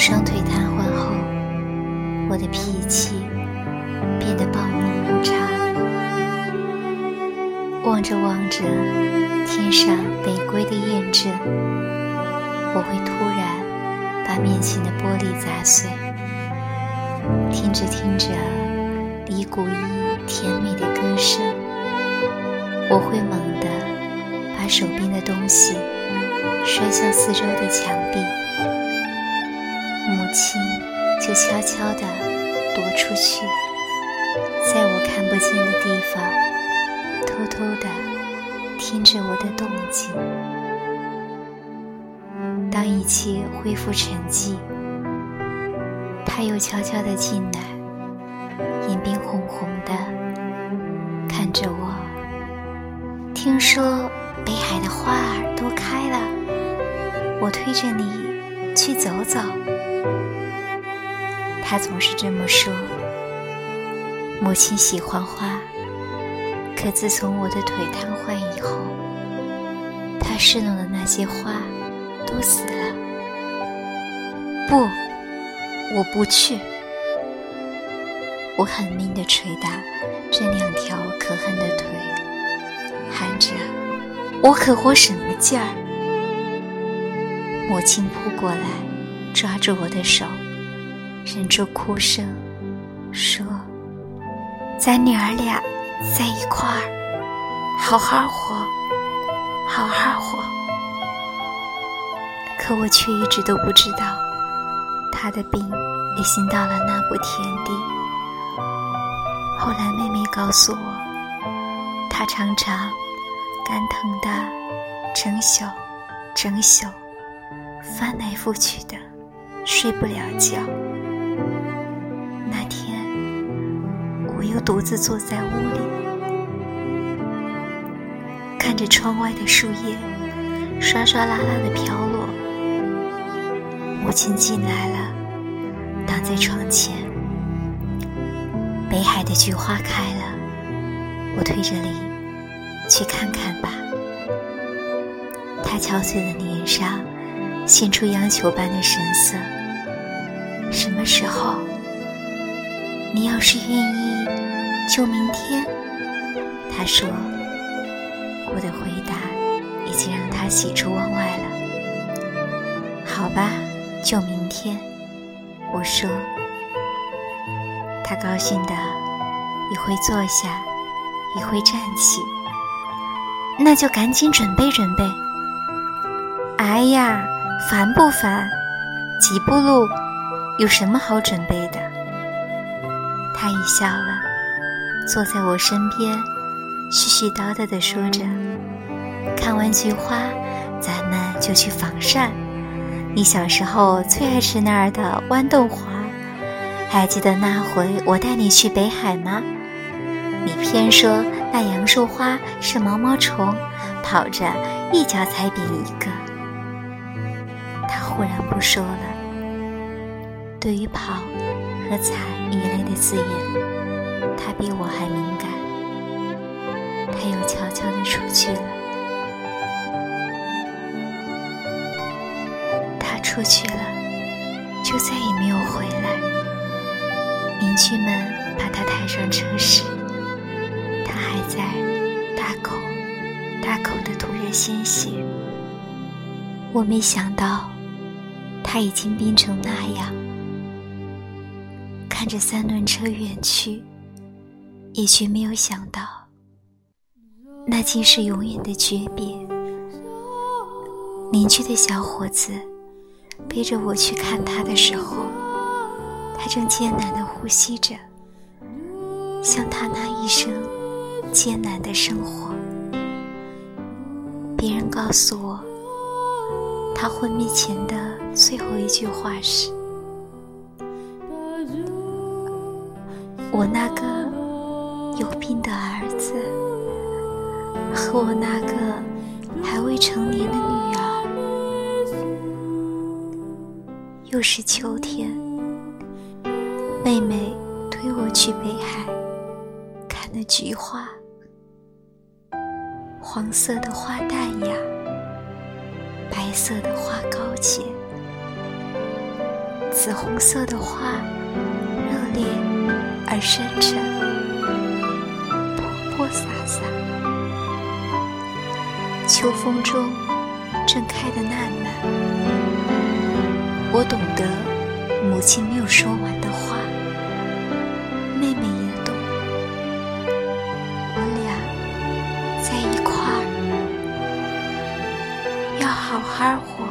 双腿瘫痪后，我的脾气变得暴怒无常。望着望着天上北归的雁阵，我会突然把面前的玻璃砸碎。听着听着李谷一甜美的歌声，我会猛地把手边的东西摔向四周的墙壁。母亲就悄悄地躲出去，在我看不见的地方，偷偷地听着我的动静。当一切恢复沉寂，他又悄悄地进来，眼冰红红的看着我。听说北海的花儿都开了，我推着你去走走。他总是这么说。母亲喜欢花，可自从我的腿瘫痪以后，她侍弄的那些花都死了。不，我不去。我狠命地捶打这两条可恨的腿，喊着：“我可活什么劲儿？”母亲扑过来，抓住我的手。忍住哭声，说：“咱娘儿俩在一块儿，好好活，好好活。”可我却一直都不知道，他的病已经到了那步田地。后来妹妹告诉我，他常常肝疼的整宿整宿，翻来覆去的，睡不了觉。那天，我又独自坐在屋里，看着窗外的树叶刷刷啦啦的飘落。母亲进来了，挡在窗前。北海的菊花开了，我推着梨去看看吧。他憔悴的脸上现出央求般的神色。什么时候？你要是愿意，就明天。他说：“我的回答已经让他喜出望外了。”好吧，就明天。我说。他高兴的一会坐下，一会站起。那就赶紧准备准备。哎呀，烦不烦？几步路，有什么好准备的？他一笑了，坐在我身边，絮絮叨叨地说着：“看完菊花，咱们就去仿膳。你小时候最爱吃那儿的豌豆花，还记得那回我带你去北海吗？你偏说那杨树花是毛毛虫，跑着一脚踩扁一个。”他忽然不说了。对于跑。和踩一类的字眼，他比我还敏感。他又悄悄地出去了。他出去了，就再也没有回来。邻居们把他抬上车时，他还在大口大口地吐着鲜血。我没想到，他已经病成那样。看着三轮车远去，也却没有想到，那竟是永远的诀别。邻居的小伙子背着我去看他的时候，他正艰难地呼吸着，像他那一生艰难的生活。别人告诉我，他昏迷前的最后一句话是。我那个有病的儿子和我那个还未成年的女儿，又是秋天，妹妹推我去北海看那菊花，黄色的花淡雅，白色的花高洁，紫红色的花，热烈。而深沉，泼泼洒洒。秋风中正开的烂漫，我懂得母亲没有说完的话，妹妹也懂，我俩在一块儿，要好好活。